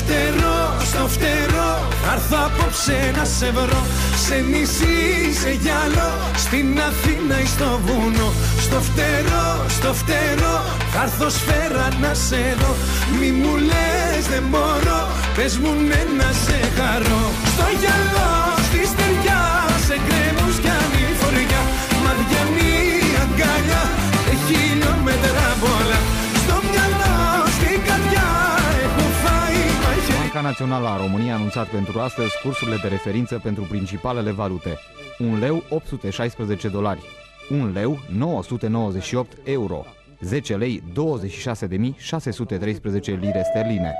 φτερό, στο φτερό. Θα έρθω απόψε να σε βρω. Σε νησί, σε γυαλό. Στην Αθήνα ή στο βουνό. Στο φτερό, στο φτερό. Θα έρθω σφαίρα να σε δω. Μη μου λες δεν μπορώ. Πες μου ναι να σε χαρώ. Στο γυαλό, Banca Națională a României a anunțat pentru astăzi cursurile de referință pentru principalele valute. 1 leu 816 dolari, 1 leu 998 euro, 10 lei 26.613 lire sterline,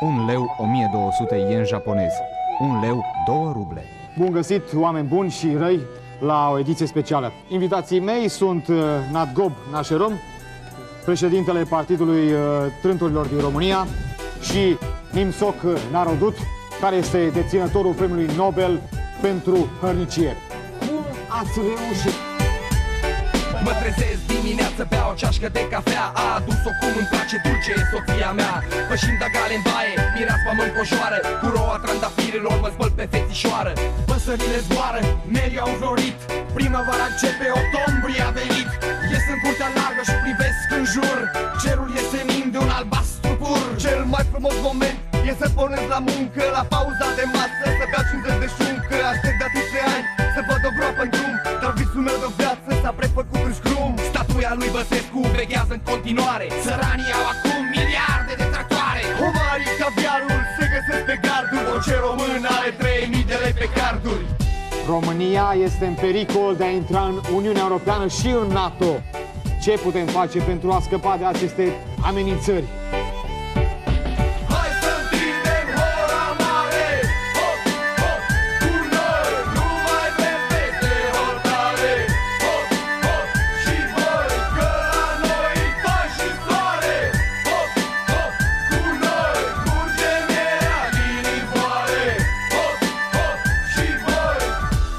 1 leu 1200 yen japonez, 1 leu 2 ruble. Bun găsit, oameni buni și răi, la o ediție specială. Invitații mei sunt uh, Nadgob Nașerom, președintele Partidului uh, Trânturilor din România și Nimsoc Narodut, care este deținătorul premiului Nobel pentru hărnicie. Cum ați reușit? Mă trezesc dimineață, beau o ceașcă de cafea. A adus-o cum îmi place dulce, e soția mea. Pășind de gale în baie, mireaspa mă încojoară Cu roa trandafirilor mă zbăl pe fețișoară Păsările zboară, merii au înflorit. Primăvara începe, octombrie a venit. Ies în curtea largă și privesc în jur. Cerul e mai frumos moment. E să pornesc la muncă La pauza de masă, să beau 50 de șuncă Aștept de atâția ani să văd o groapă în drum. Dar visul meu de viață s-a prefăcut în scrum. Statuia lui Băsescu veghează în continuare. Săranii au acum miliarde de tractoare. Omarii, caviarul? Se găsesc pe garduri. Orice român are 3000 de lei pe carduri. România este în pericol de a intra în Uniunea Europeană și în NATO. Ce putem face pentru a scăpa de aceste amenințări?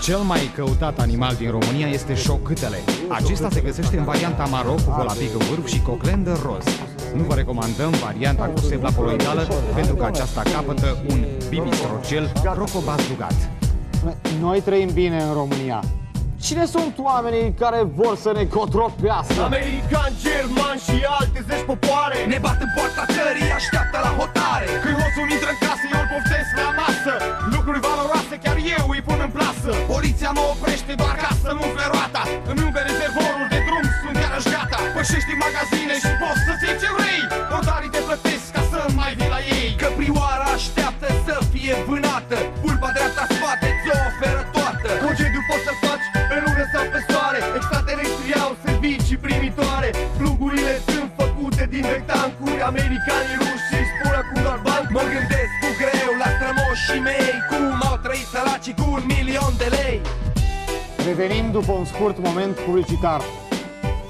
Cel mai căutat animal din România este șocâtele. Acesta se găsește în varianta maro cu volapic în vârf și coclendă roz. Nu vă recomandăm varianta cu sebla coloidală pentru că aceasta capătă un bibistrocel rocobazugat. Noi trăim bine în România. Cine sunt oamenii care vor să ne contropească? Americani, germani și alte zeci popoare. Ne bat în poarta țării, așteaptă la hotare. Când hoțul intră în casă, eu îl poftesc la masă. Lucruri valoroase, chiar eu îi pun în plasă. Poliția mă oprește doar ca să nu umple roata. Îmi umple rezervorul de drum, sunt iarăși gata. Pășești în magazine și poți să-ți iei ce vrei. Portarii te plătesc ca să mai vii la ei. Că prioara așteaptă să fie vânată Revenim după un scurt moment publicitar.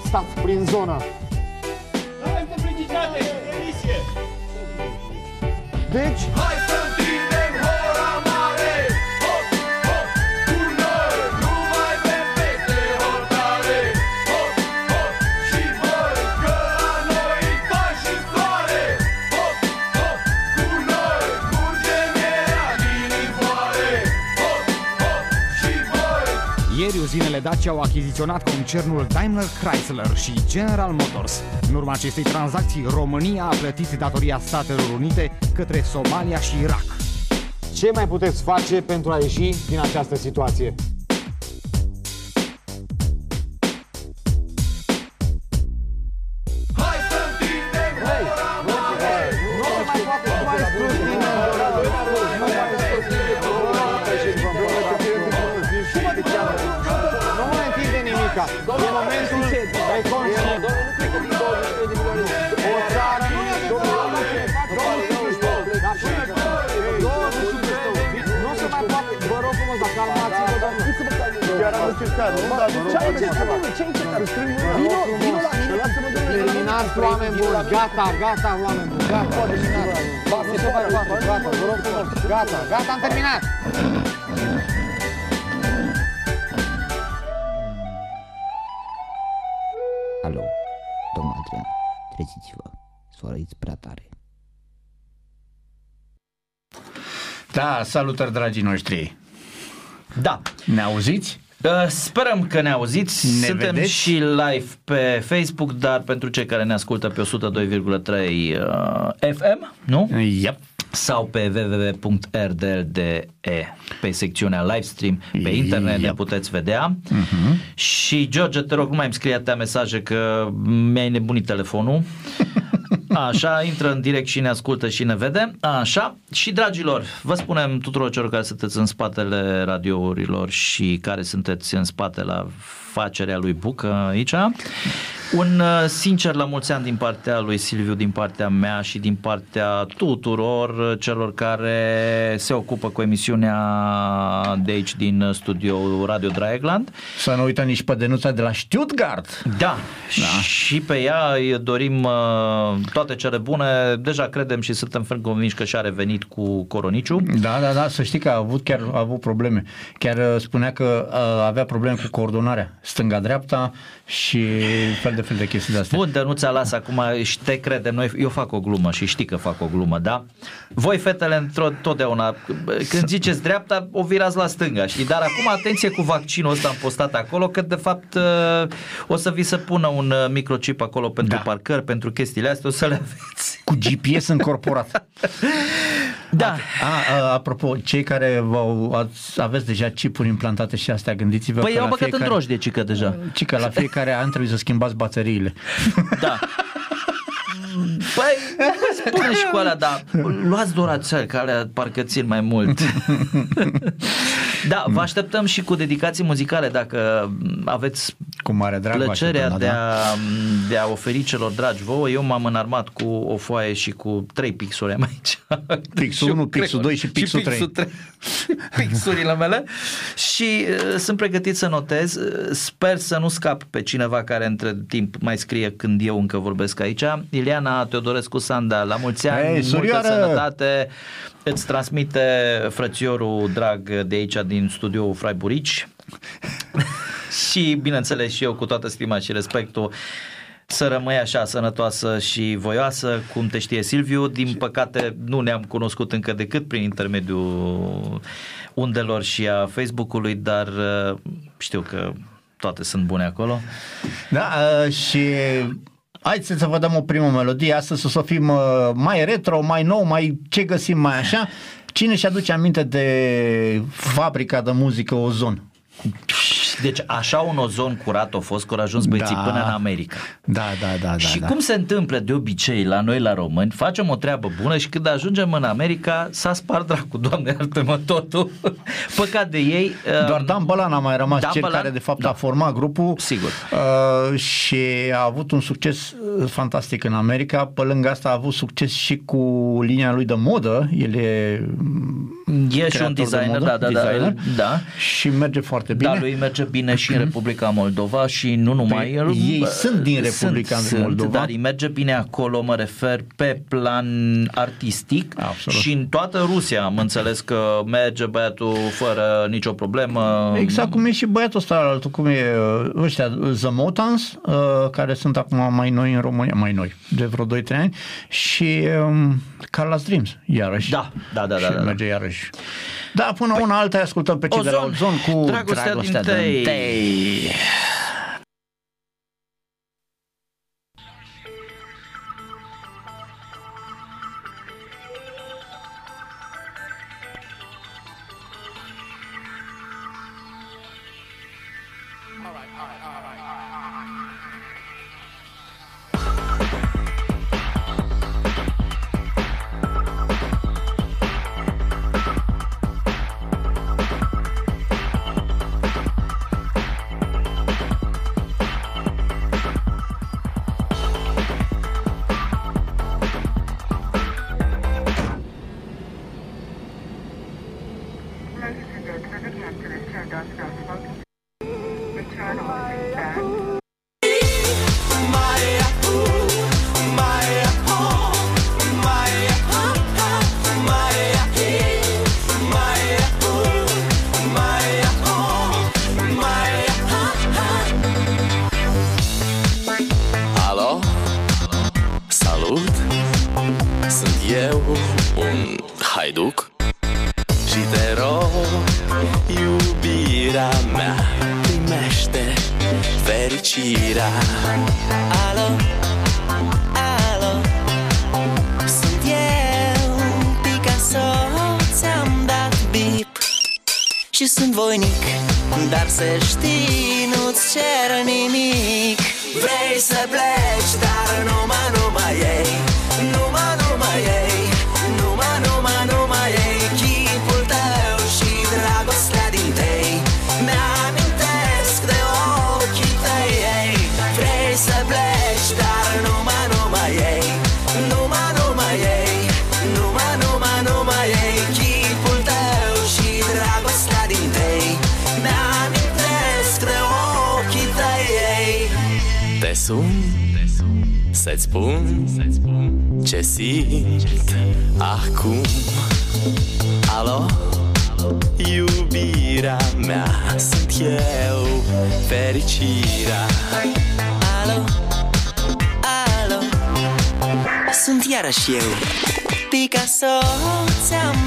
Stați prin zonă. Deci, Hai să Ieri uzinele Dacia au achiziționat concernul Daimler Chrysler și General Motors. În urma acestei tranzacții, România a plătit datoria Statelor Unite către Somalia și Irak. ce mai puteți face pentru a ieși din această situație? Încercat, nu? Dar nu Ce ai încercat, domnule? Ce ai încercat? Vino, vino la mine, lasă-mă, domnule. Terminați, oameni buni. Gata, gata, oameni buni. Gata, terminați. Nu se mai poate. Gata, vă rog frumos. Gata, gata, am terminat. Alo, domnul Adrian, treziți-vă, soarele prea tare. Da, salutări dragii noștri. Da. Ne auziți? Uh, Sperăm că ne auziți. Ne Suntem vedeți? și live pe Facebook, dar pentru cei care ne ascultă pe 102,3 uh, FM, nu? Yep. Sau pe www.rdl.de pe secțiunea livestream pe internet ne Yep. puteți vedea. Și George, te rog, nu mai îmi scrie atâtea mesaje că mi-ai nebunit telefonul. Așa, intră în direct și ne ascultă și ne vede. Așa, și dragilor, vă spunem tuturor celor care sunteți în spatele radiourilor și care sunteți în spate la facerea lui Bucă aici. Un uh, sincer la mulți ani din partea lui Silviu, din partea mea și din partea tuturor uh, celor care se ocupă cu emisiunea de aici din uh, studio Radio Draegland. Să nu uităm nici pe Denuța de la Stuttgart. Da, da, și pe ea îi dorim uh, toate cele bune. Deja credem și suntem ferm convinși că și-a revenit cu Coroniciu. Da, da, da, să știi că a avut chiar a avut probleme. Chiar uh, spunea că uh, avea probleme cu coordonarea stânga-dreapta și fel de fel de chestii de astea. Bun, dar nu ți-a las acum și te credem noi, eu fac o glumă și știi că fac o glumă, da? Voi fetele într-o, totdeauna, când ziceți dreapta, o virați la stânga, știi? Dar acum atenție cu vaccinul ăsta am postat acolo, că de fapt uh, o să vi se pună un uh, microchip acolo pentru Da. parcări, pentru chestiile astea, o să le aveți. Cu GPS încorporat. Da. A, a, apropo, cei care v-au, ați, aveți deja chipuri implantate și astea, gândiți-vă Păi că eu am la băgat în fiecare- drojdie, cică, deja. Ci că la fiecare an trebuie să schimbați bateriile. Da. Păi, spune și cu alea, dar luați dorațel, că alea parcă țin mai mult. Da, vă așteptăm și cu dedicații muzicale dacă aveți Cu mare drag. vă plăcerea așteptăm, de da. a, de a oferi celor dragi vouă. Eu m-am înarmat cu o foaie și cu trei pixuri am aici. Pixul Eu 1, pixul cred- 2 și pixul 3. trei. Pixurile mele. Și uh, sunt pregătit să notez. Uh, Sper să nu scap pe cineva care între timp mai scrie când eu încă vorbesc aici. Ileana Teodorescu Sanda, la mulți ani, Ei, multă surioară! sănătate. Îți transmite frățiorul drag de aici din studioul Fraiburici și bineînțeles și eu cu toată stima și respectul să rămâi așa sănătoasă și voioasă, cum te știe Silviu. Din păcate nu ne-am cunoscut încă decât prin intermediul undelor și a Facebook-ului, dar uh, știu că toate sunt bune acolo. Da, uh, și haideți să vă dăm o primă melodie. Astăzi o să fim uh, mai retro, mai nou, mai ce găsim mai așa. Cine și aduce aminte de fabrica de muzică Ozon? Deci așa un ozon curat a fost că au ajuns băieții Da. până în America. Da, da, da, da. și da. cum se întâmplă de obicei la noi la români, facem o treabă bună și când ajungem în America s-a spart dracu, doamne iartă-mă totul. Păcat de ei. Doar um, Dan Bălan a mai rămas Dan cel Bălan? care de fapt Da. a format grupul Sigur. uh, și a avut un succes uh, fantastic în America. Pe lângă asta a avut succes și cu linia lui de modă. El e E și creator un de designer, modă, da, da, da, designer. da. și merge foarte bine. Da, lui merge bine și în Republica Moldova și nu numai Păi, el. ei bă, sunt din Republica sunt, Moldova. Dar îi merge bine acolo, mă refer, pe plan artistic Absolut. și în toată Rusia am înțeles că merge băiatul fără nicio problemă. Exact cum e și băiatul ăsta, altul, cum e uh, ăștia, The Motans, uh, care sunt acum mai noi în România, mai noi, de vreo 2-3 ani, și um, Carla's Dreams, iarăși. Da, da, da, și da, da. merge iarăși. Da, până păi, una alta ascultăm pe cei de la Ozon, Ozon cu Dragostea din din tei. Hey.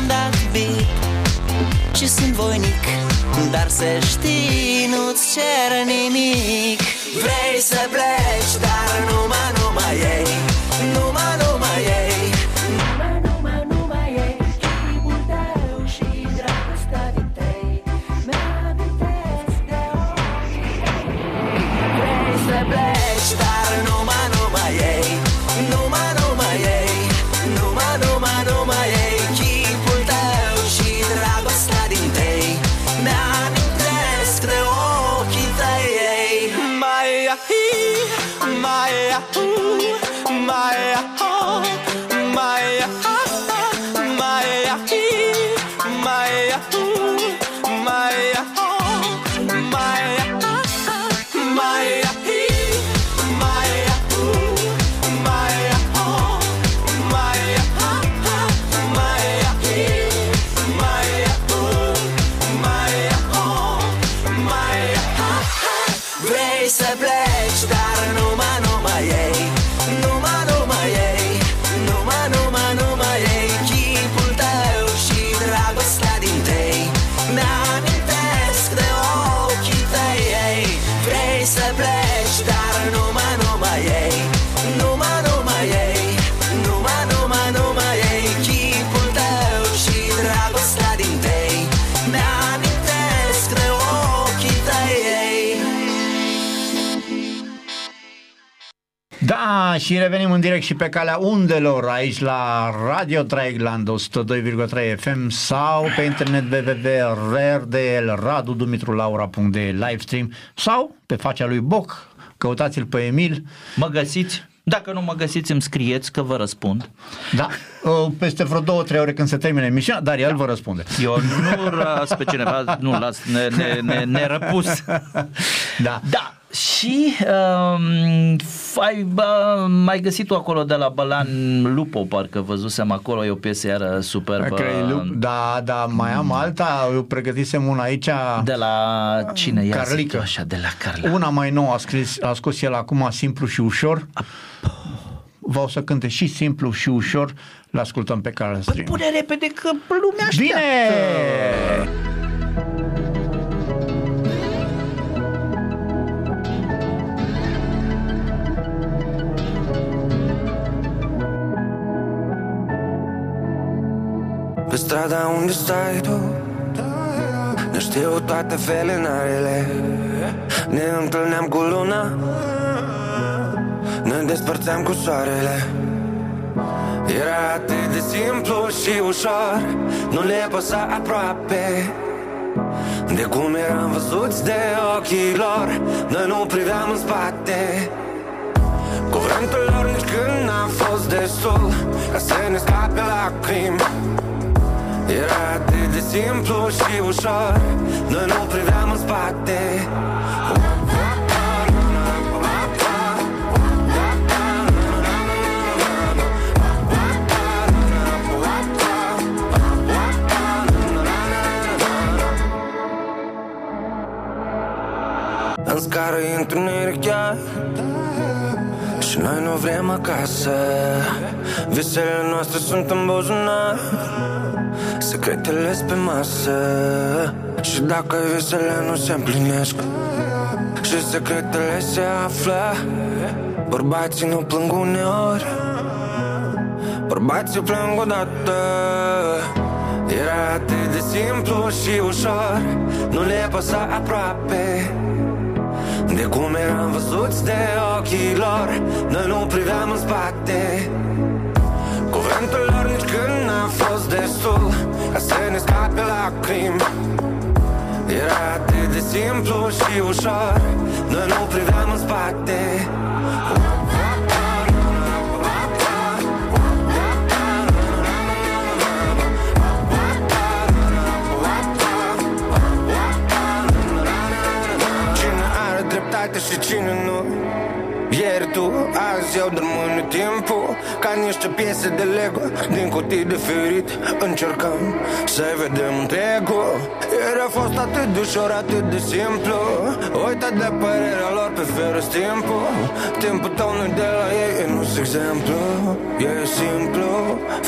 Dat bip Și sunt voinic Dar să știi, nu-ți cer nimic. Vrei să pleci, dar numai, numai ei și revenim în direct și pe calea undelor aici la Radio Traigland 102,3 FM sau pe internet www.rrdl.radu.dumitru.laura.de livestream sau pe facea lui Boc, căutați-l pe Emil. Mă găsiți? Dacă nu mă găsiți, îmi scrieți că vă răspund. Da, uh, peste vreo două, trei ore când se termine emisiunea, dar el vă răspunde. Eu nu las pe cineva, nu las ne, ne, ne, nerăpus. Da. Da, și um, ai bă, mai găsit tu acolo de la Bălan Lupo, parcă văzusem acolo, e o piesă iară superbă. Cred, lu- da, da, mai am alta, eu pregătisem una aici. De la cine? Ia Carlică. zi tu așa, de la Carla. Una mai nouă a, scris, a scos el acum simplu și ușor. Vreau să cânte și simplu și ușor. L ascultăm pe Carl Stream. Pune repede că lumea așteaptă. Bine! Strada unde stai tu. Ne știu toate felinarele. Ne întâlneam cu luna. Ne despărțeam cu soarele. Era atât de simplu și ușor. Nu le păsa aproape. De cum eram văzuți de ochii lor Noi nu priveam în spate. Cuvântul lor nici când n-a fost destul Ca să ne scape lacrimi Era atât de simplu și ușor Noi nu priveam în spate. În scară e întuneric chiar Și noi nu vrem acasă. Visele noastre sunt în buzunar Se secretele pe masă Și dacă visele nu se împlinesc Și secretele se află Bărbații nu plâng uneori Bărbații plâng odată Era atât de simplu și ușor Nu le păsa aproape De cum eram văzuți de ochii lor Noi nu priveam în spate Cuvântul lor nici când n-a fost destul Ca să ne scape lacrimi Era atât de simplu și ușor Noi nu priveam în spate. Cine are dreptate și cine nu Ieri tu, azi eu, dar mâine timpul Ca niște piese de Lego. Din cutii de ferit Încercăm să vedem întregul. Ieri a fost atât de ușor, atât de simplu. Uita de părerea lor pe ferus timpul. Timpul tău nu de la ei, e nu exemplu. E simplu,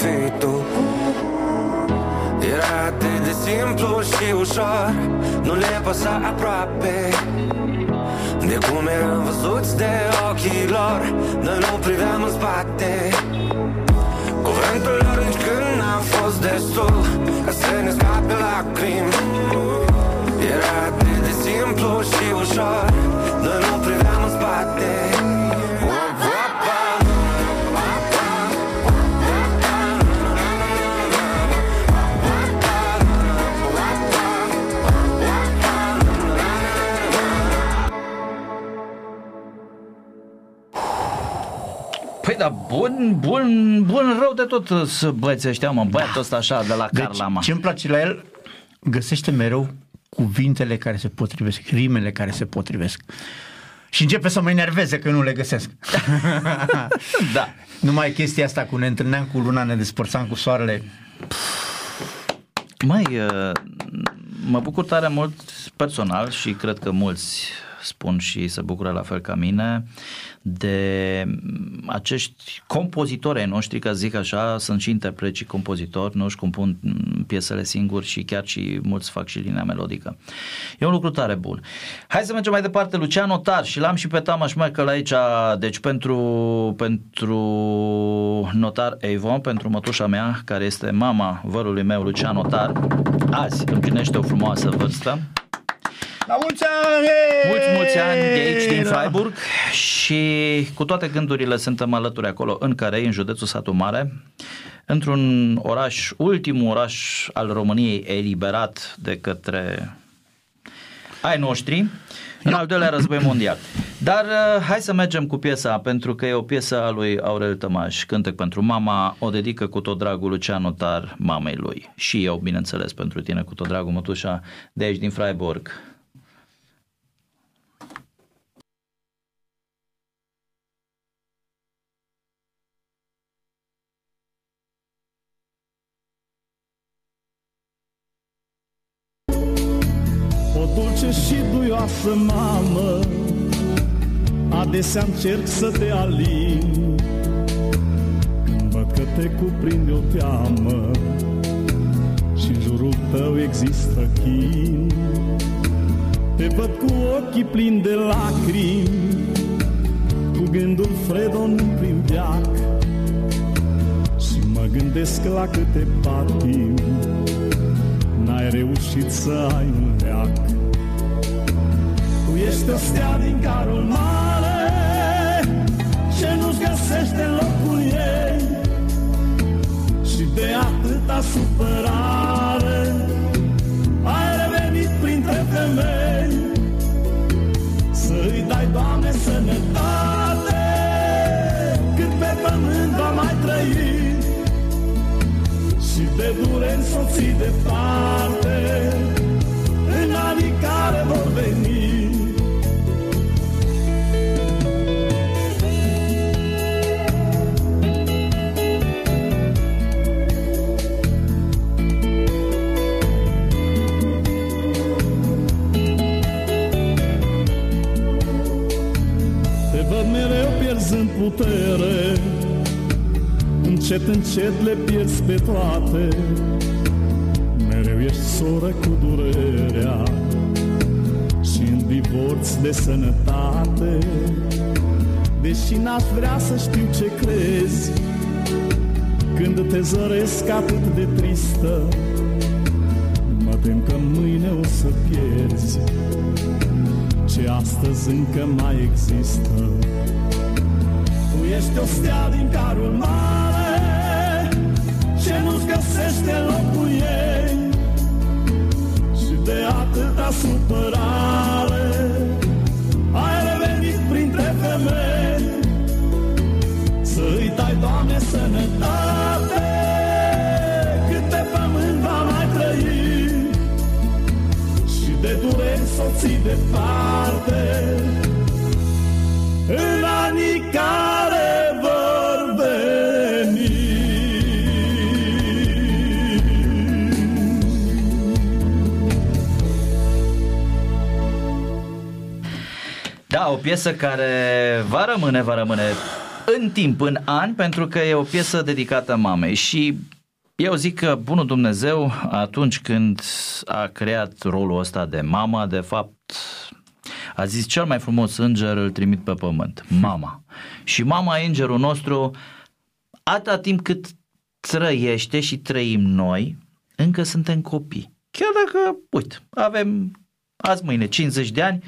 fii tu. Era atât de simplu și ușor. Nu le păsa aproape De cum eram văzuți de ochii lor Noi nu priveam în spate. Cuvântul lor nici când n-a fost destul Ca să ne scape lacrimi. Era atât de simplu și ușor Noi nu priveam în spate Păi da, bun, bun, bun rău de tot să băieți ăștia, mă, băiatul ăsta așa de la Deci, Carlama. ce îmi place la el, găsește mereu cuvintele care se potrivesc, rimele care se potrivesc. Și începe să mă enerveze că nu le găsesc. da. Numai chestia asta cu ne întâlneam cu luna, ne despărțam cu soarele. Măi, uh, mă bucur tare mult personal și cred că mulți spun și se bucură la fel ca mine de acești compozitori ai noștri, ca zic așa, sunt și interpreți și compozitori, nu își compun piesele singuri și chiar și mulți fac și linia melodică. E un lucru tare bun. Hai să mergem mai departe, Lucian Notar și l-am și pe Tamaș Michael aici, deci pentru, pentru Notar Avon, pentru mătușa mea, care este mama vărului meu, Lucian Notar, azi împlinește o frumoasă vârstă. La mulți ani! Mulți, mulți ani de aici, din Freiburg și cu toate gândurile suntem alături acolo în Carei, în județul Satu Mare, într-un oraș, ultimul oraș al României eliberat de către ai noștri, în al doilea război mondial. Dar uh, hai să mergem cu piesa, pentru că e o piesă a lui Aurel Tămaș, Cântec pentru mama, o dedică cu tot dragul Lucian Notar mamei lui. Și eu, bineînțeles, pentru tine cu tot dragul, mătușa, de aici din Freiburg. Și duioasă mamă Adesea încerc să te alin. Când văd că te cuprinde o teamă și în jurul tău există chin. Te văd cu ochii plini de lacrimi Cu gândul fredon prin veac Și mă gândesc la câte patimi N-ai reușit să ai un leac Tu ești o stea din carul mare Ce nu-ți găsește locul ei. Și de atâta supărare Ai revenit printre femei. Să-i dai, Doamne, sănătate Cât pe pământ va mai trăi. Și de dure însoții departe În anii care vor veni în putere. Încet, încet le pierzi pe toate. Mereu ești soră cu durerea și în divorț de sănătate. Deși n-aș vrea să știu ce crezi Când te zăresc atât de tristă Mă tem că mâine o să pierzi. Ce astăzi încă mai există. Tu ești o stea din carul mare Ce nu-ți găsește locul ei Și de atâta supărare Ai revenit printre femei. Să îi dai, Doamne, sănătate Cât pe pământ va mai trăi. Și de dureri să o ții departe piesă care va rămâne, va rămâne în timp, în ani, pentru că e o piesă dedicată mamei și eu zic că bunul Dumnezeu atunci când a creat rolul ăsta de mama, de fapt a zis cel mai frumos înger îl trimit pe pământ, mama. Și mama e îngerul nostru atâta timp cât trăiește și trăim noi, încă suntem copii. Chiar dacă, uite, avem azi mâine 50 de ani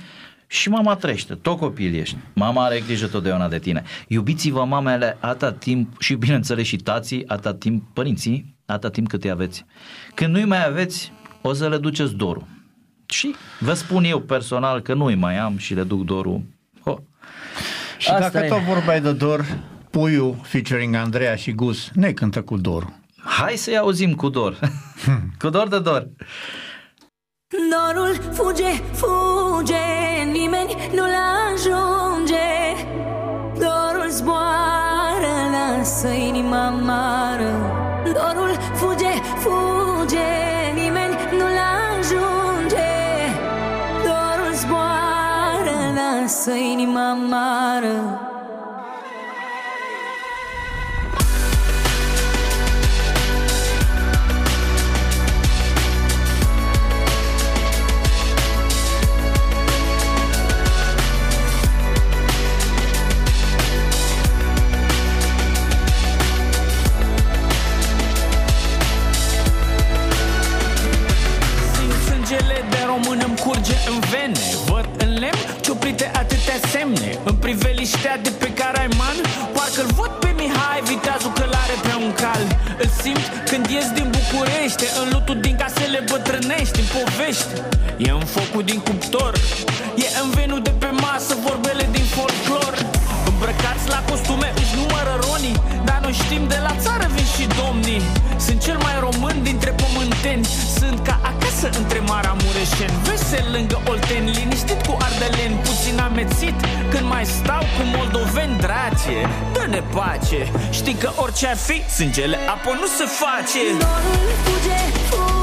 și mama trăiește, tot copil ești. Mama are grijă totdeauna de tine. Iubiți-vă mamele atâta timp și bineînțeles și tații, atâta timp, părinții, atâta timp cât îi aveți. Când nu-i mai aveți, o să le duceți dorul. Și vă spun eu personal că nu-i mai am și le duc dorul. Oh. Și Asta dacă e. tot vorbeai de dor, Puiul featuring Andreea și Gus ne cântă cu dorul. Hai să-i auzim cu dor. cu dor de dor. Dorul fuge, fuge, nimeni nu-l ajunge. Dorul zboară, lasă inima amară. Dorul fuge, fuge, nimeni nu-l ajunge. Dorul zboară, lasă inima amară pace Știi că orice ar fi, sângele apă nu se face. Dorul fuge, fuge,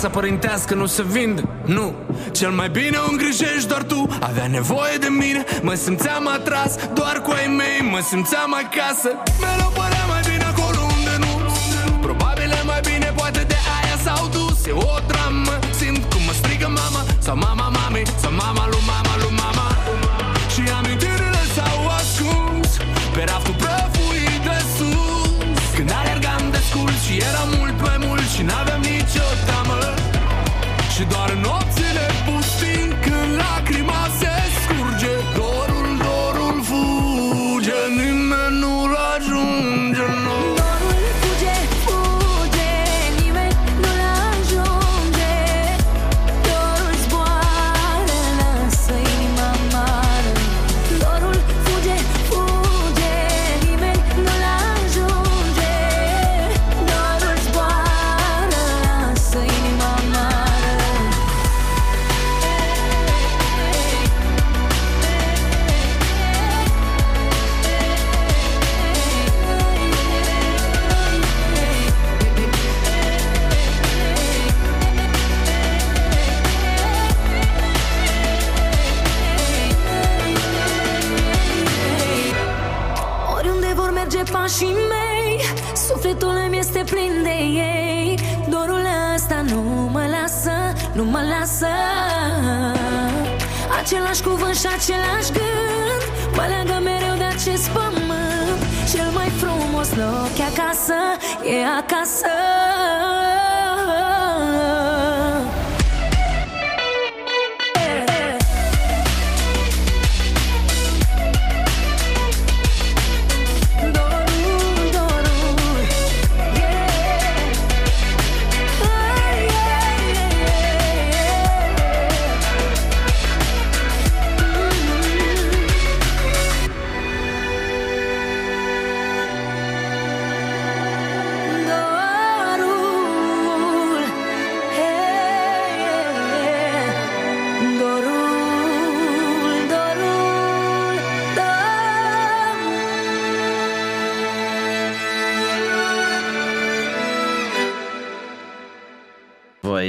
casa părintească nu se vinde Nu, cel mai bine o îngrijești doar tu. Avea nevoie de mine, mă simțeam atras Doar cu ai mei, mă simțeam acasă. Mereu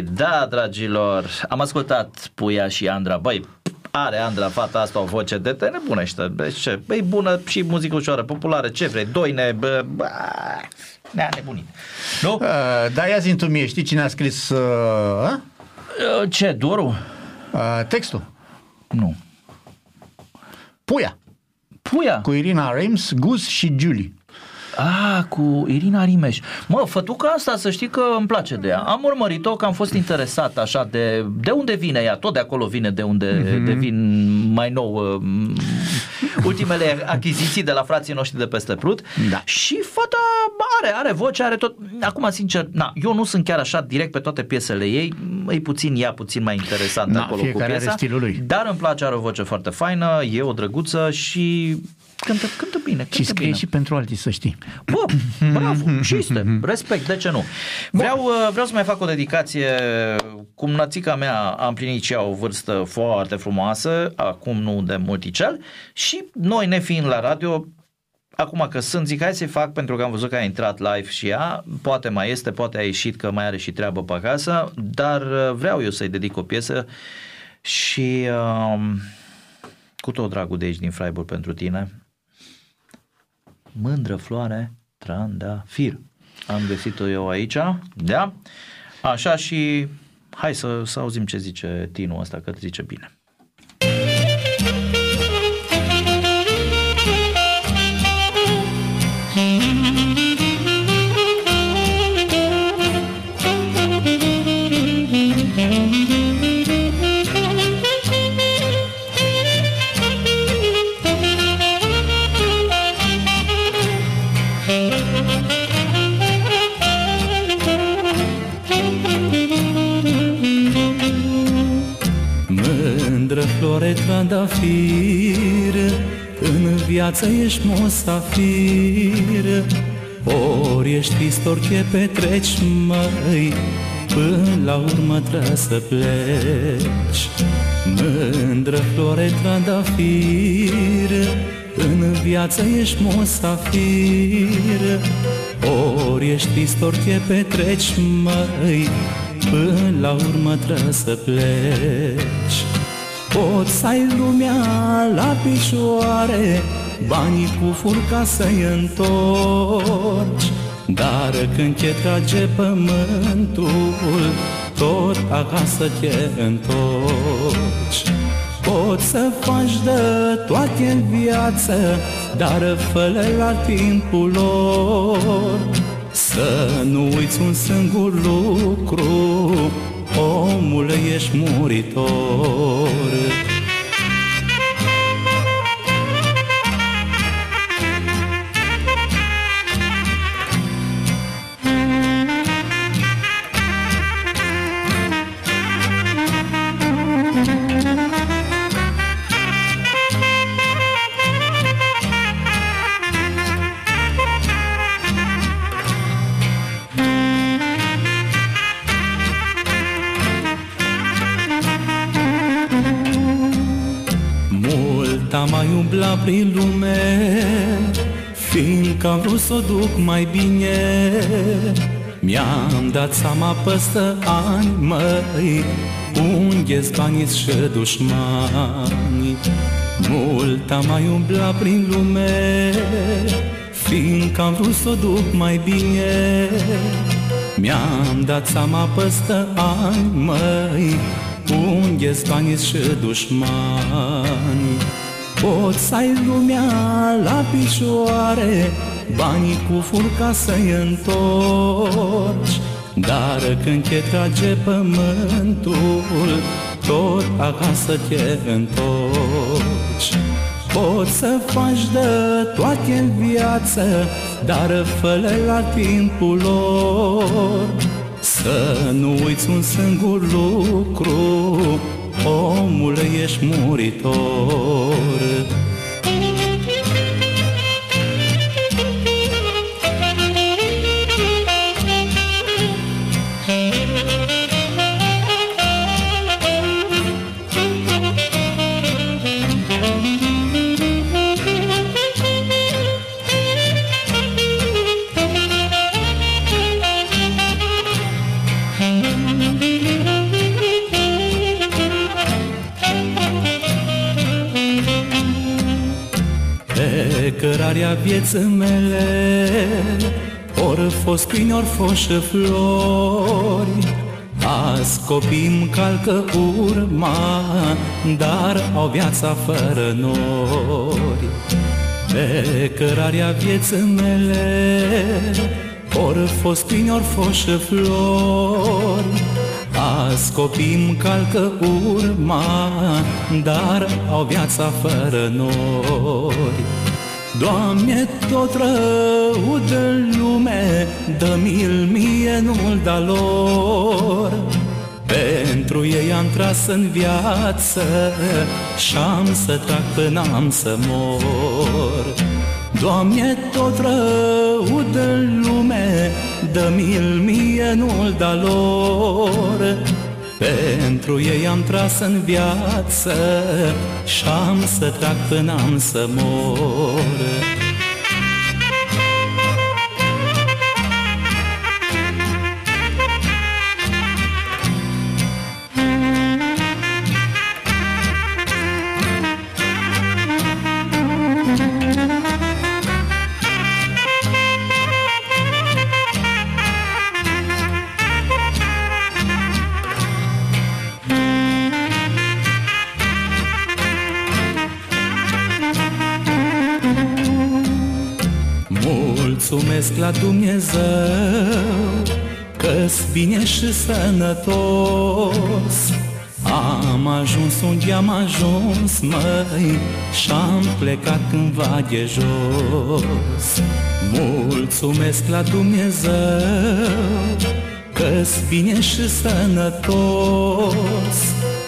Voi, da, dragilor, am ascultat Puia și Andra. Băi, are Andra, fata asta, o voce de te nebunește. Deci ce? Băi, bună și muzică ușoară, populară, ce vrei? Doine, bă, bă, ne-a nebunit. Nu? Uh, da, ia zi tu mie, știi cine a scris uh, uh? Ce, Doru? Uh, textul? Nu. Puia. Puia? Cu Irina Reims, Gus și Julie. Ah, cu Irina Rimeș. Mă, fătuca asta să știi că îmi place de ea. Am urmărit-o că am fost interesat așa de... De unde vine ea? Tot de acolo vine de unde Mhm. mm-hmm. devin mai nou uh, ultimele achiziții de la frații noștri de peste Prut. Da. Și fata are, are voce, are tot... Acum, sincer, na, eu nu sunt chiar așa direct pe toate piesele ei. E puțin ea, puțin mai interesant Da, acolo cu fiecare are piesa. stilul lui. Dar îmi place, are o voce foarte faină, e o drăguță și cântă, cântă bine. Cântă Și scrie bine. și pentru alții, să știi. Bă, bravo, cinste, respect, de ce nu? Vreau, uh, vreau să mai fac o dedicație, cum nățica mea a împlinit și ea o vârstă foarte frumoasă, acum nu de multicel, și noi ne fiind la radio, acum că sunt, zic, hai să-i fac pentru că am văzut că a intrat live și ea, poate mai este, poate a ieșit că mai are și treabă pe acasă, dar uh, vreau eu să-i dedic o piesă și uh, cu tot dragul de aici din Freiburg pentru tine, mândră floare, trandafir. Am găsit-o eu aici, da? Așa și hai să, să auzim ce zice Tinu ăsta, că zice bine. Trandafir În viață ești musafir Ori ești trist, orice petreci, măi? Până la urmă trebuie să pleci. Mândră flore trandafir. În viață ești musafir Ori ești trist, orice petreci, măi? Până la urmă trebuie să pleci Poți să ai lumea la picioare Banii cu furca să-i întorci. Dar când te trage pământul Tot acasă te întorci. Poți să faci de toate în viață Dar fă la timpul lor. Să nu uiți un singur lucru Omule, ești muritor prin lume Fiindcă am vrut să o duc mai bine. Mi-am dat seama păstă ani, măi unde banii și dușmani. Mult am mai umblat prin lume Fiindcă am vrut să o duc mai bine. Mi-am dat seama păstă ani, măi Unde-s banii și dușmani Pot să ai lumea la picioare Banii cu furca să-i întorci. Dar când te trage pământul Tot acasă te întorci. Poți să faci de toate în viață Dar fă la timpul lor. Să nu uiți un singur lucru Omule, ești muritor vieții mele. Ori fost prin, ori fost și flori. Azi copii calcă urma Dar au viața fără nori. Pe cărarea vieții mele Ori fost prin, ori fost și flori. Azi copii calcă urma Dar au viața fără nori Doamne, tot rău de lume Dă-mi-l mie, nu-l da lor. Pentru ei am tras în viață Și-am să trag până am să mor. Doamne, tot rău de lume Dă-mi-l mie, nu-l da lor pentru ei am tras în viață Și-am să trag până am să mor la Dumnezeu Că-s bine și sănătos. Am ajuns unde am ajuns, măi Și-am plecat cândva de jos. Mulțumesc la Dumnezeu Că-s bine și sănătos.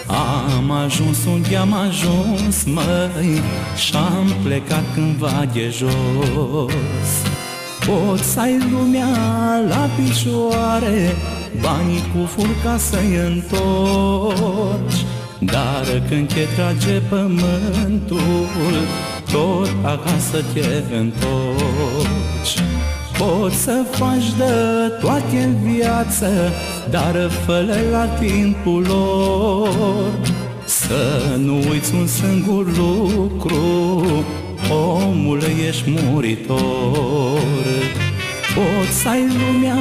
Am ajuns unde am ajuns, măi Și-am plecat cândva de jos Poți să ai lumea la picioare Banii cu furca să-i întorci. Dar când te trage pământul Tot acasă te întorci. Poți să faci de toate în viață Dar fă la timpul lor. Să nu uiți un singur lucru Omule, ești muritor. Poți să ai lumea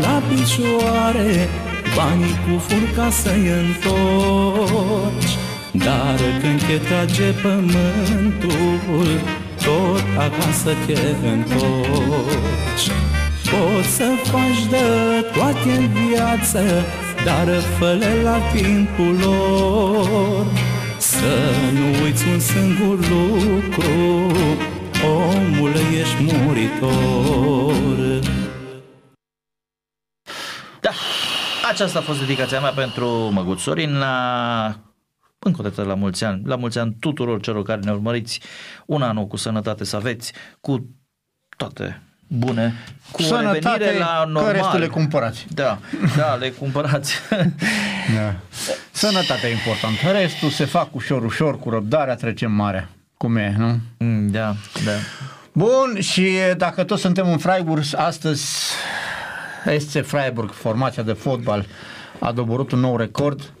la picioare Banii cu furca să-i întorci. Dar când te trage pământul Tot acasă te întorci. Poți să faci de toate în viață Dar fă la timpul lor să nu uiți un singur lucru Omule, ești muritor. Da, aceasta a fost dedicația mea pentru Măguț Sorin. La încă o dată la mulți ani, la mulți ani tuturor celor care ne urmăriți, un an cu sănătate să aveți, cu toate bune, cu Sănătate, o revenire la normal. că restul le cumpărați. Da, da, le cumpărați. Da. Sănătatea e importantă. Restul se fac ușor, ușor, cu răbdarea trecem marea. Cum e, nu? Mm, da, da. Bun, și dacă toți suntem în Freiburg, astăzi SC Freiburg, formația de fotbal, a doborât un nou record,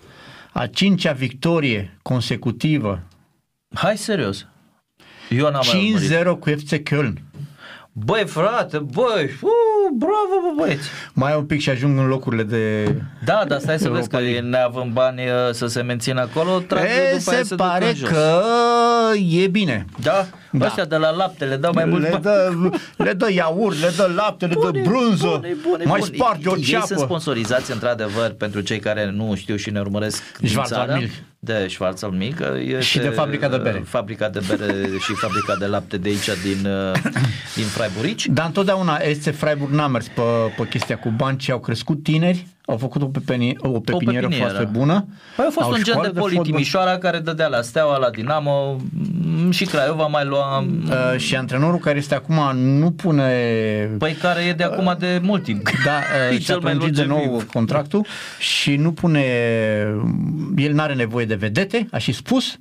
a cincea victorie consecutivă. Hai serios. Eu n-am mai 5-0 cu FC Köln. Băi, frate, băi, uh, bravo, bă, băieți. Mai un pic și ajung în locurile de... Da, dar stai să vezi că Europa League. neavând bani uh, să se mențină acolo, trag E, după aia se se duc pare în jos. că e bine. Da? Da. Ăștia de la lapte le dau mai mult le bani. dă, le dă iaurt, le dă lapte, le dă brânză, bune, bune, mai bune. sparge o Ei sunt ceapă. sponsorizați într-adevăr pentru cei care nu știu și ne urmăresc din țară. Schwarzwaldmilch. De Schwarzwaldmilch. este, Și de fabrica de bere. uh, Fabrica de bere și fabrica de lapte de aici din, uh, din Freiburg. Dar întotdeauna SC Freiburg n-a mers pe, pe chestia cu bani, ci au crescut tineri, au făcut o, pepeni, o pepinieră pepinieră. foarte bună. Păi a fost au un gen școală de poli fotbal. Timișoara care dădea la Steaua, la Dinamo m, și Craiova mai lua... Uh, și antrenorul care este acum nu pune... Păi care e de acum de mult timp. Da, E uh, și-a cel mai prelungit de longeviv. nou contractul și nu pune... El n-are nevoie de vedete, a și spus.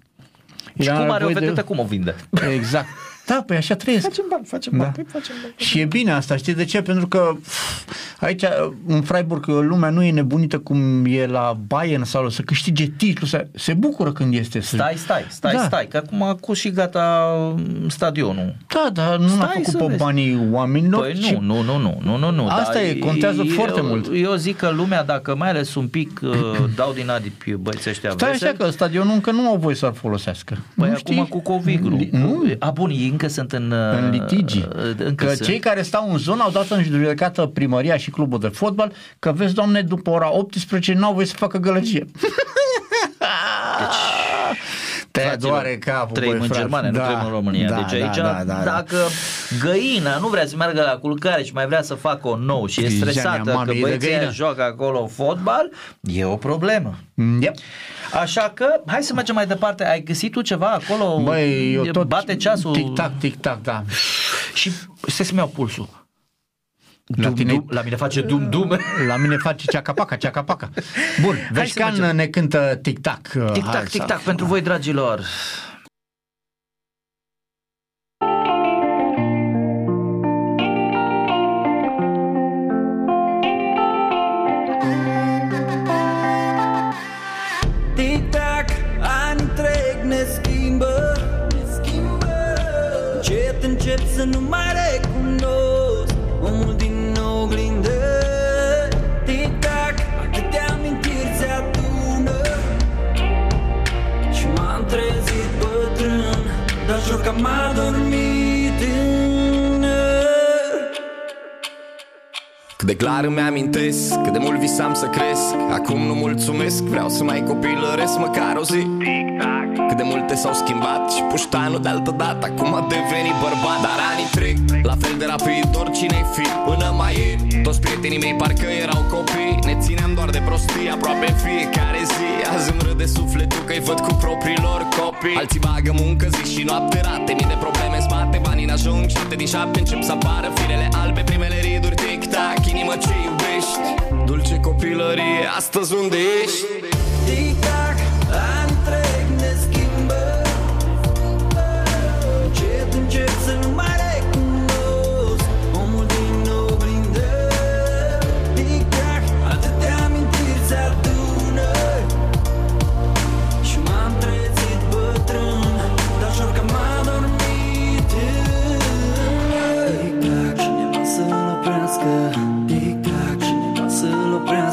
Și El cum are o nevoie de- vedetă, cum o vinde? Exact. Da, păi așa trăiesc. Facem bani, facem Da. bani, păi facem bani. Și e bine asta, știi de ce? Pentru că pf, aici, în Freiburg, lumea nu e nebunită cum e la Bayern sau să câștige titlu, să, se bucură când este. Să... Stai, stai, stai, Da. stai, că acum a cus și gata m, stadionul. Da, dar nu Stai l-a făcut să pe vezi. banii oamenilor. Păi ci- nu, nu, nu, nu, nu, nu, nu. Asta dar e, contează foarte eu, mult. Eu zic că lumea, dacă mai ales un pic uh, dau din adipi băieții ăștia Stai veseli, așa că stadionul încă nu au voie să-l folosească. Păi nu acum cu covid Li- Nu, A, bun, ei încă sunt în... uh, în litigi. Încă Că sunt. cei care stau în zonă au dat în judecată primăria și clubul de fotbal că vezi, doamne, după ora 18 n-au voie să facă gălăgie. Te Fraților, doare capul, Trăim băi, în frate. Germania, nu Da, trăim în România. da, deci da, aici, da, da, da. dacă găina nu vrea să meargă la culcare și mai vrea să facă o nou și e Grijania stresată mamei că de băieții găină. aia joacă acolo fotbal, e o problemă. Yep. Așa că, hai să mergem mai departe. Ai găsit tu ceva acolo? Băi, eu E- tot Bate ceasul. Tic-tac, tic-tac, da. Și stai să-mi iau pulsul. La Dum, tine- dum, la mine face dum-dum. La mine face ceacapaca, ceacapaca. Bun, să Veșcan mergem. ne cântă tic-tac. Hai Tic-tac, să- tic-tac pentru voi, dragilor. Tic-tac, ani trec, ne schimbă Ne schimbă Încet încep să nu mai m-a dormit tânăr Cât de clar îmi amintesc Cât de mult visam să cresc. Acum nu mulțumesc Vreau să mai copilăresc măcar o zi Cât de multe s-au schimbat Și puștanul de altă dată Acum a devenit bărbat. Dar anii trec La fel de rapid Oricine-ai fi. Până mai ieri Toți prietenii mei parcă erau copii. Ne țineam doar de prostii Aproape în fiecare zi. Azi îmi râde sufletul Că-i văd cu propriilor copii. Alții bagă muncă zi și noapte rate Mii de probleme în spate Banii n-ajung. Șapte din șapte încep să apară Firele albe Primele riduri Tic-tac Inimă ce iubești. Dulce copilărie Astăzi unde ești? Tic-tac,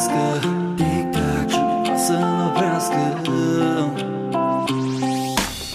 să-l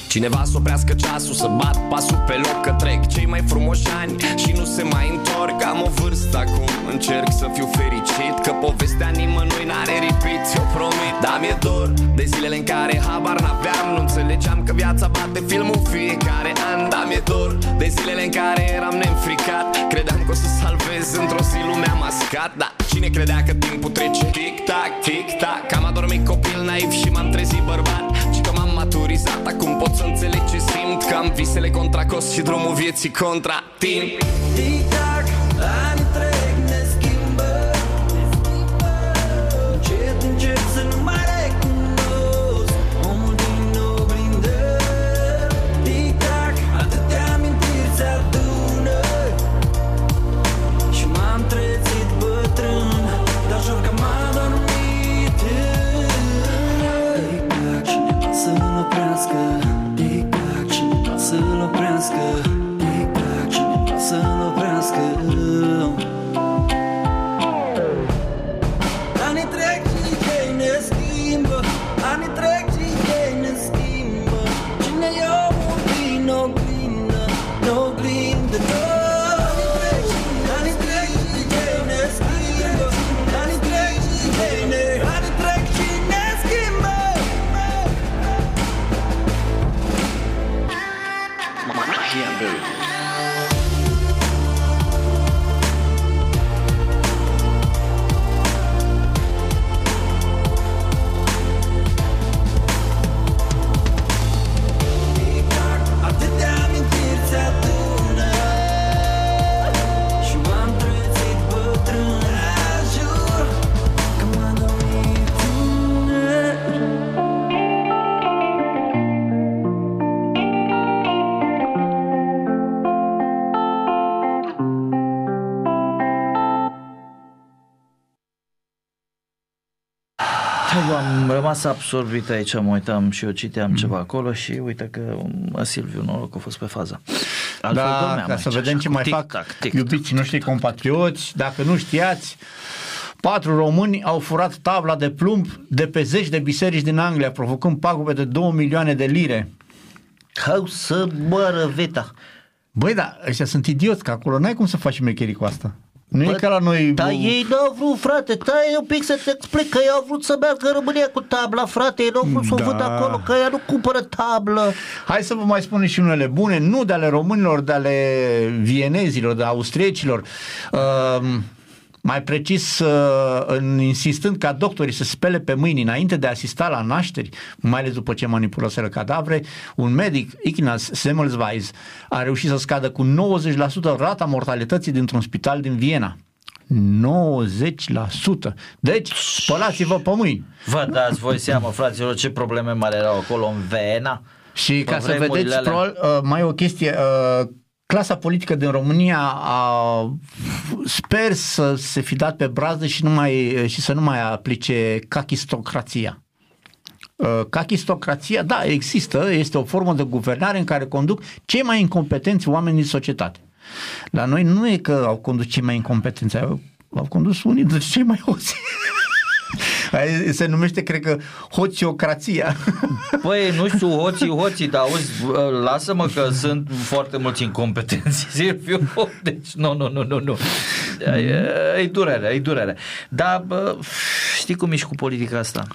Cineva să oprească ceasul Să bat pasul pe loc Că trec cei mai frumoși ani Și nu se mai întorc. Am o vârstă acum Încerc să fiu fericit Că povestea nimănui n-are repeat Eu promit. Dar mi-e dor De zilele în care habar n-aveam Nu înțelegeam că viața bate filmul fiecare an. Dar mi-e dor De zilele în care eram neînfricat Credeam că o să salvez Într-o zi lumea mascat Dar cine credea că timpul trece? Tic-tac, tic-tac Am adormit copil naiv și m-am trezit bărbat. Și că m-am maturizat. Acum pot să înțeleg ce simt Că am visele contra cost și drumul vieții contra timp. Tic-tac, Tic-tac, cineva rămas absorbit aici, mă uitam și eu citeam ceva acolo și uite că mă, Silviu noroc a fost pe fază. Altfel Da, dormeam ca aici, să vedem așa, ce cu mai fac tic-tac, tic-tac. iubiții noștri compatrioți. Dacă nu știați, patru români au furat tabla de plumb de pe zeci de biserici din Anglia, provocând pagube de 2 milioane de lire. Hau să mără veta. Băi, da, ăștia sunt idioți, că acolo n-ai cum să faci șmecherii cu asta. Nu e Bă, ca la noi... Dar ei n-au vrut, frate, stai un pic să-ți explic că ei au vrut să meargă în România cu tabla, frate, ei n-au vrut să o Da. văd acolo, că ea nu cumpără tablă. Hai să vă mai spunem și unele bune, nu de ale românilor, de ale vienezilor, de austriecilor. Uh, mai precis, uh, în, insistând ca doctorii să spele pe mâini înainte de a asista la nașteri, mai ales după ce manipulaseră cadavre, un medic, Ignaz Semmelweis, a reușit să scadă cu 90% rata mortalității dintr-un spital din Viena. 90%. Deci, spălați-vă pe mâini. Vă dați voi seama, fraților, ce probleme mari erau acolo în Vena. Și Pe ca să vremurile vedeți, alea. probabil, uh, mai e o chestie, uh, clasa politică din România a, sper să se fi dat pe brază și, nu mai, și să nu mai aplice cachistocrația. Uh, Cachistocrația, da, există, este o formă de guvernare în care conduc cei mai incompetenți oameni din societate. La noi nu e că au condus cei mai incompetenți, au, au condus unii dintre cei mai hoți. Aia Se numește, cred că, hoțiocrația. Păi, nu știu, hoții, hoții, dar auzi, bă, lasă-mă că sunt foarte mulți incompetenți, Silviu, deci nu, nu, nu, nu, nu. E, e durere, e durere. Dar bă, știi cum ești cu politica asta?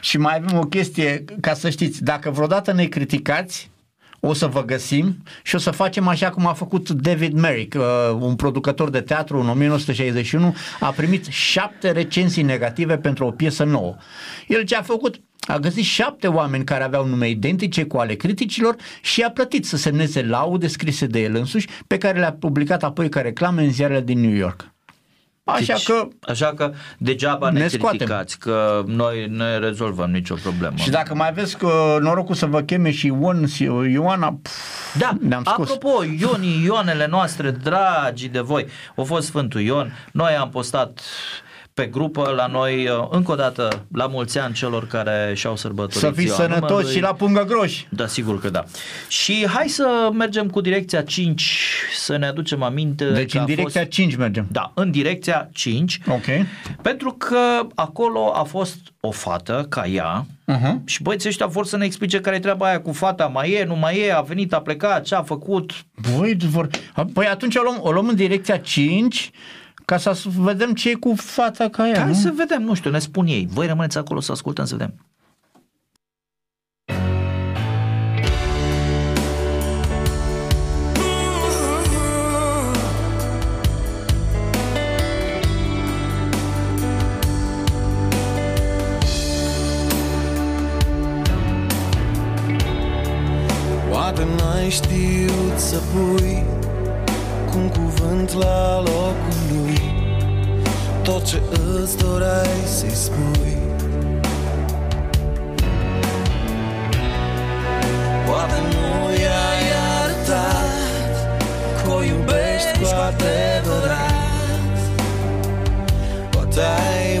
Și mai avem o chestie, ca să știți, dacă vreodată ne criticați, o să vă găsim și o să facem așa cum a făcut David Merrick, uh, un producător de teatru în 1961, a primit șapte recenzii negative pentru o piesă nouă. El ce a făcut? A găsit șapte oameni care aveau nume identice cu ale criticilor și a plătit să semneze laude scrise de el însuși, pe care le-a publicat apoi ca reclame în ziarele din New York. Așa deci, că Așa că degeaba ne, ne ne scoatem. criticați, că noi ne rezolvăm nicio problemă. Și dacă mai aveți că norocul să vă cheme și Ion, Ioana, pf, Da, ne-am scos. apropo, Ionii, Ioanele noastre, dragi de voi, a fost Sfântul Ion, noi am postat pe grupă la noi, uh, încă o dată, la mulți ani celor care și-au sărbătorit Să fii ziua sănătos numărului. și la pungă groși. Da, sigur că da. Și hai să mergem cu direcția 5, să ne aducem aminte. Deci că în a direcția fost... 5 mergem. Da, în direcția 5. Ok. Pentru că acolo a fost o fată ca ea Uh-huh. și băieții ăștia vor să ne explice care e treaba aia cu fata, mai e, nu mai e, a venit, a plecat, ce a făcut. Voi vor... Păi atunci o luăm, o luăm în direcția 5 ca să vedem ce e cu fata ca ea, Hai nu? să vedem, nu știu, ne spun ei. Voi rămâneți acolo să ascultăm, să vedem. Poate n-ai știut să pui cu un cuvânt la locul lui. Tot ce îți doreai să-i spui. Poate nu i-ai arătat Că o iubești cu adevărat. Poate ai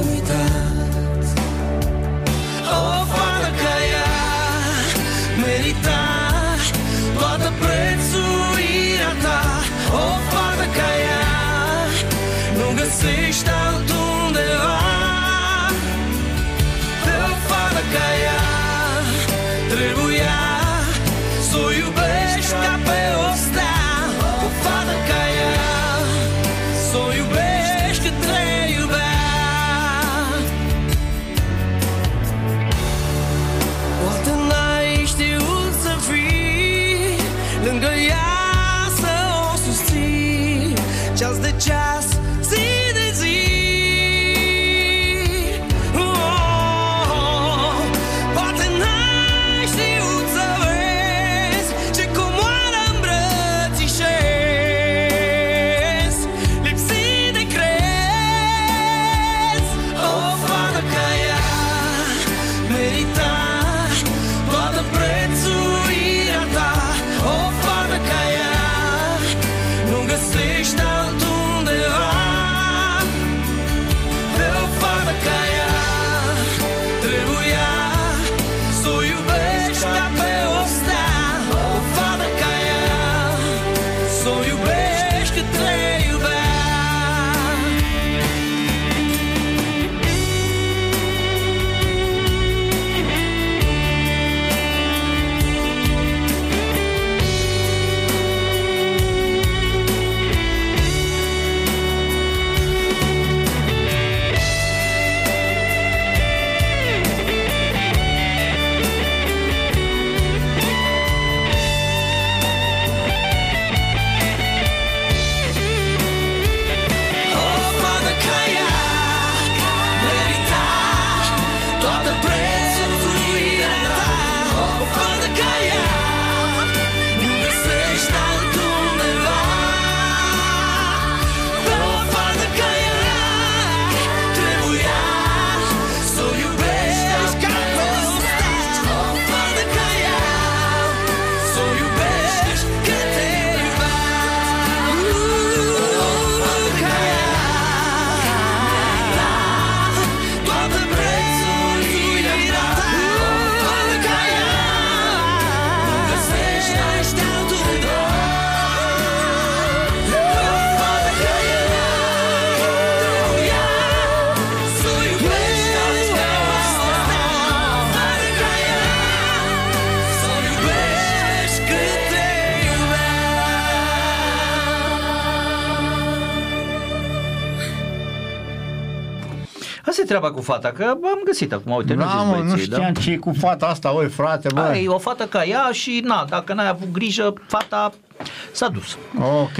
treaba cu fata, că am găsit acum, uite, nu Da, zici mă, băieții, nu știam ce e cu fata asta, oi frate, bă. Da? E o fată ca ea și, na, dacă n-ai avut grijă, fata s-a dus. Ok.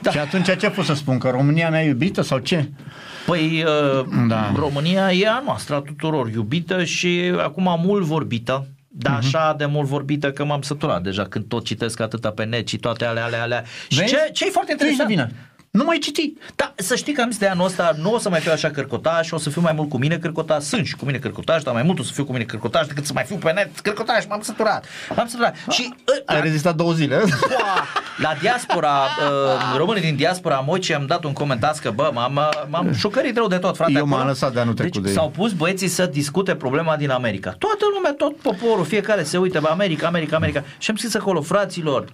Da. Și atunci ce pot să spun? Că România mea iubită sau ce? Păi, uh, da. România e a noastră, a tuturor iubită și acum mult vorbită. Da, Mhm. așa de mult vorbită că m-am săturat deja când tot citesc atâta pe net și toate alea, alea, alea. Și Vezi? ce, ce e foarte Tu ești interesant? De vină. Nu mai citi. Da, să știi că am zis de anul ăsta nu o să mai fiu așa cărcotaș, o să fiu mai mult cu mine cărcotaș, sunt și cu mine cărcotaș, dar mai mult o să fiu cu mine cărcotaș decât să mai fiu pe net cărcotaș, m-am săturat. M-am săturat. Și Ai rezistat două zile. la diaspora, uh, românii din diaspora Moci am dat un comentar că bă, m-am, m-am șocărit rău de tot, frate. Eu acolo. m-am lăsat de anul trecut deci, de ei. S-au pus băieții să discute problema din America. Toată lumea, tot poporul, fiecare se uită, bă, America, America, America. Și am scris acolo, fraților,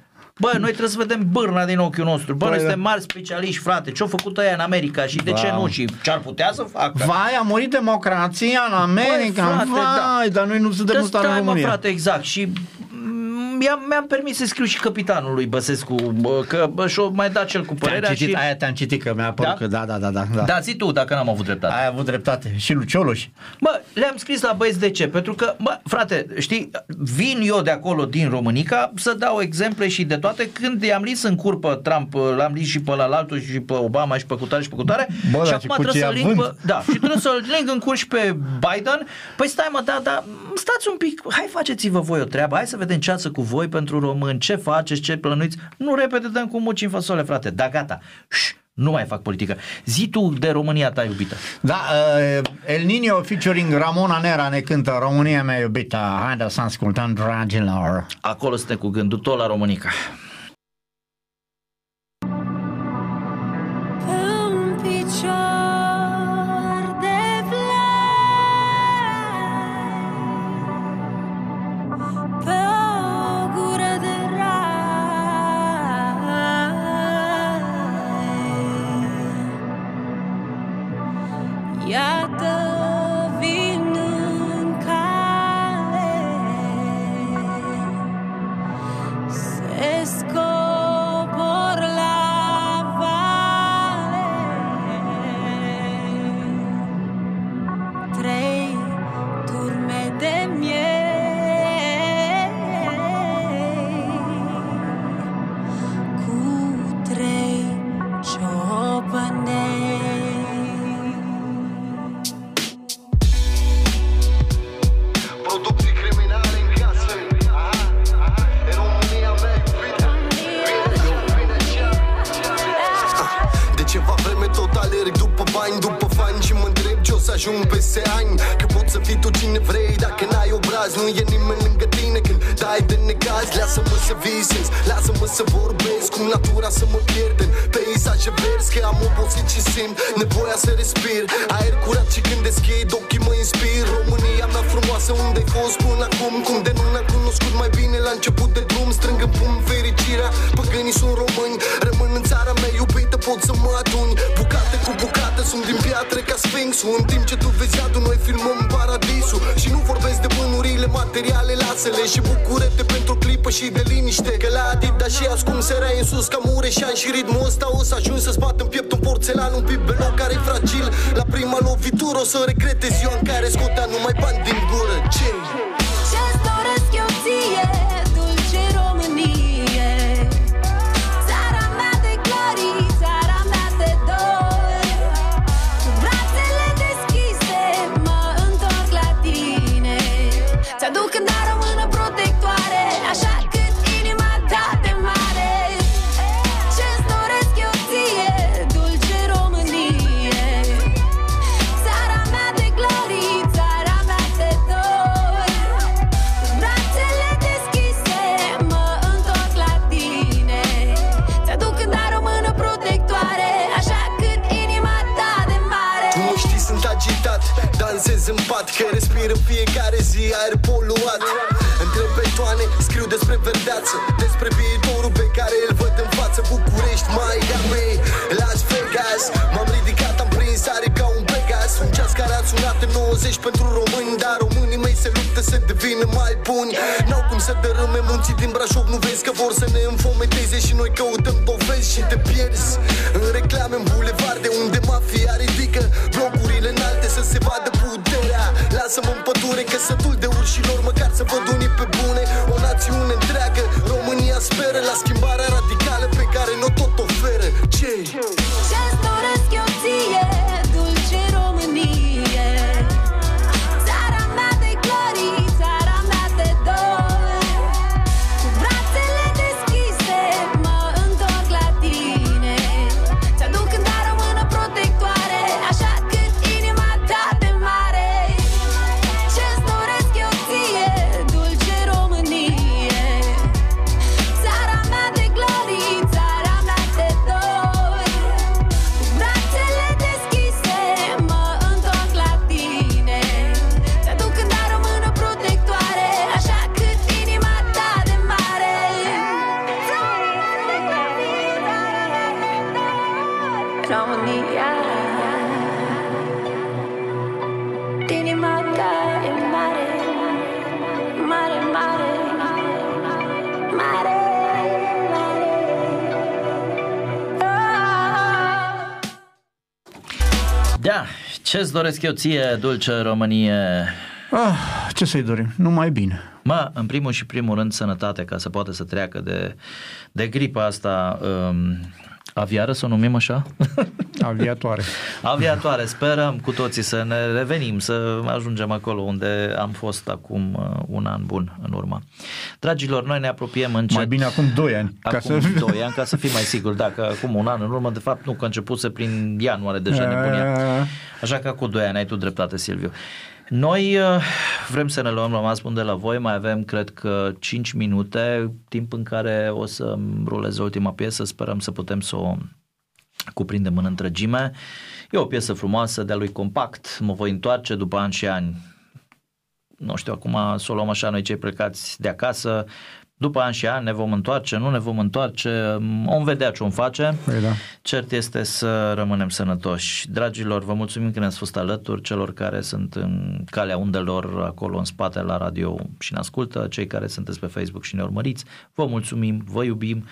Bă, noi trebuie să vedem bârna din ochiul nostru. Bă, Păi, noi da. suntem mari specialiști, frate. Ce-au făcut ăia în America și de ce Wow. nu? Și ce ar putea să facă? Vai, a murit democrația în America. Băi, frate, Vai, da. dar noi nu suntem Dă în stare în stai, mă, România. frate, exact. Și mm, mi-am, mi-am permis să scriu și capitanului Băsescu bă, că bă, și-o mai dat cel cu Te-am părerea citit, și... aia te-am citit că mi-a apărut Da? că da, da, da, da. da. Da, zi tu dacă n-am avut dreptate. Ai avut dreptate. Și lui Cioloș. Bă, le-am scris la băieți de ce? Pentru că, bă, frate, știi, vin eu de acolo din Românica să dau exemple și de toate când i-am lis în curpă Trump, l-am lis și pe la altul și pe Obama și pe cutare și pe cutare Bă, și dar ce acum trebuie cuție să ling avânt. pe, da, și trebuie să-l ling în cur și pe Biden. Păi stai mă, da, da, stați un pic, hai faceți-vă voi o treabă, hai să vedem ce ață cu voi pentru români, ce faceți, ce plănuiți. Nu repede dăm cu muci în fasole, frate, da, gata. Șș, nu mai fac politică. Zi tu de România ta iubită. Da, uh, El Nino featuring Ramona Nera ne cântă România mea iubită. Haideți să ascultăm, dragilor. Acolo suntem cu gândul tot la Românica. piada. Lovitură o ce-ți doresc eu ție, dulce Românie? Ah, ce să-i dorim? Numai bine. Mă, în primul și primul rând sănătate ca să poată să treacă de, de gripa asta um, aviară, să o numim așa? Aviatoare. Aviatoare, sperăm cu toții să ne revenim, să ajungem acolo unde am fost acum uh, un an bun în urmă. Dragilor, noi ne apropiem încet. Mai bine acum 2 ani. Acum ca să... 2 ani, ca să fim mai siguri, dacă acum un an în urmă, de fapt nu, că a început să prin ianuarie deja Eh. nebunia. Așa că acum 2 ani ai tu dreptate, Silviu. Noi uh, vrem să ne luăm rămas bun de la voi, mai avem cred că 5 minute, timp în care o să ruleze ultima piesă, sperăm să putem să o cuprindem în întregime. E o piesă frumoasă de-a lui Compact, mă voi întoarce după ani și ani. Nu știu, acum să o luăm așa noi cei plecați de acasă, după ani și ani ne vom întoarce, nu ne vom întoarce, vom vedea ce vom face. Păi da. Cert este să rămânem sănătoși. Dragilor, vă mulțumim că ne-ați fost alături, celor care sunt în calea undelor acolo în spate la radio și ne ascultă, cei care sunteți pe Facebook și ne urmăriți, vă mulțumim, vă iubim,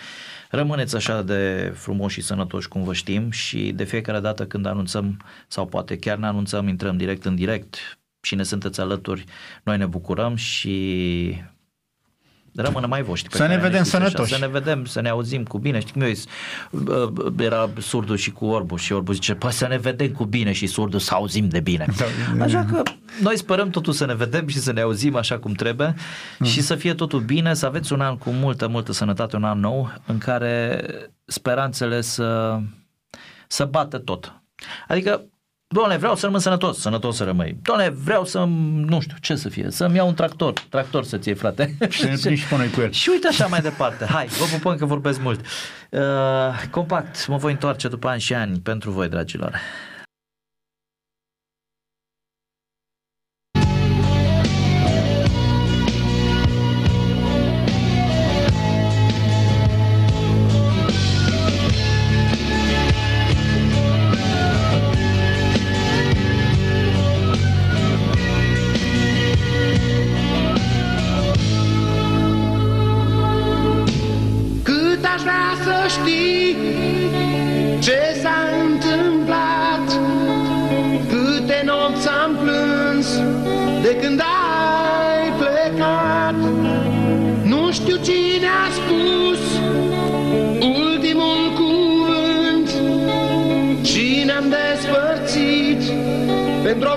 rămâneți așa de frumoși și sănătoși cum vă știm și de fiecare dată când anunțăm sau poate chiar ne anunțăm, intrăm direct în direct și ne sunteți alături, noi ne bucurăm și rămână mai voștri. pe Să ne care vedem știți așa, sănătoși. Să ne vedem, să ne auzim cu bine. Știi cum eu, uh, era surdul și cu orbul și orbul zice, păi să ne vedem cu bine și surdul să auzim de bine. Așa că noi sperăm totul să ne vedem și să ne auzim așa cum trebuie și să fie totul bine, să aveți un an cu multă, multă sănătate, un an nou în care speranțele să, să bată tot. Adică Doamne, vreau să rămân sănătos, sănătos să rămâi. Doamne, vreau să, nu știu, ce să fie, să-mi iau un tractor, tractor să-ți iei, frate. Și ne plici și pe noi cu el. Și uite așa mai departe. Hai, vă pupăm că vorbesc mult. Uh, compact, mă voi întoarce după ani și ani pentru voi, dragilor. De când ai plecat Nu știu cine a spus ultimul cuvânt. Cine am despărțit pentru o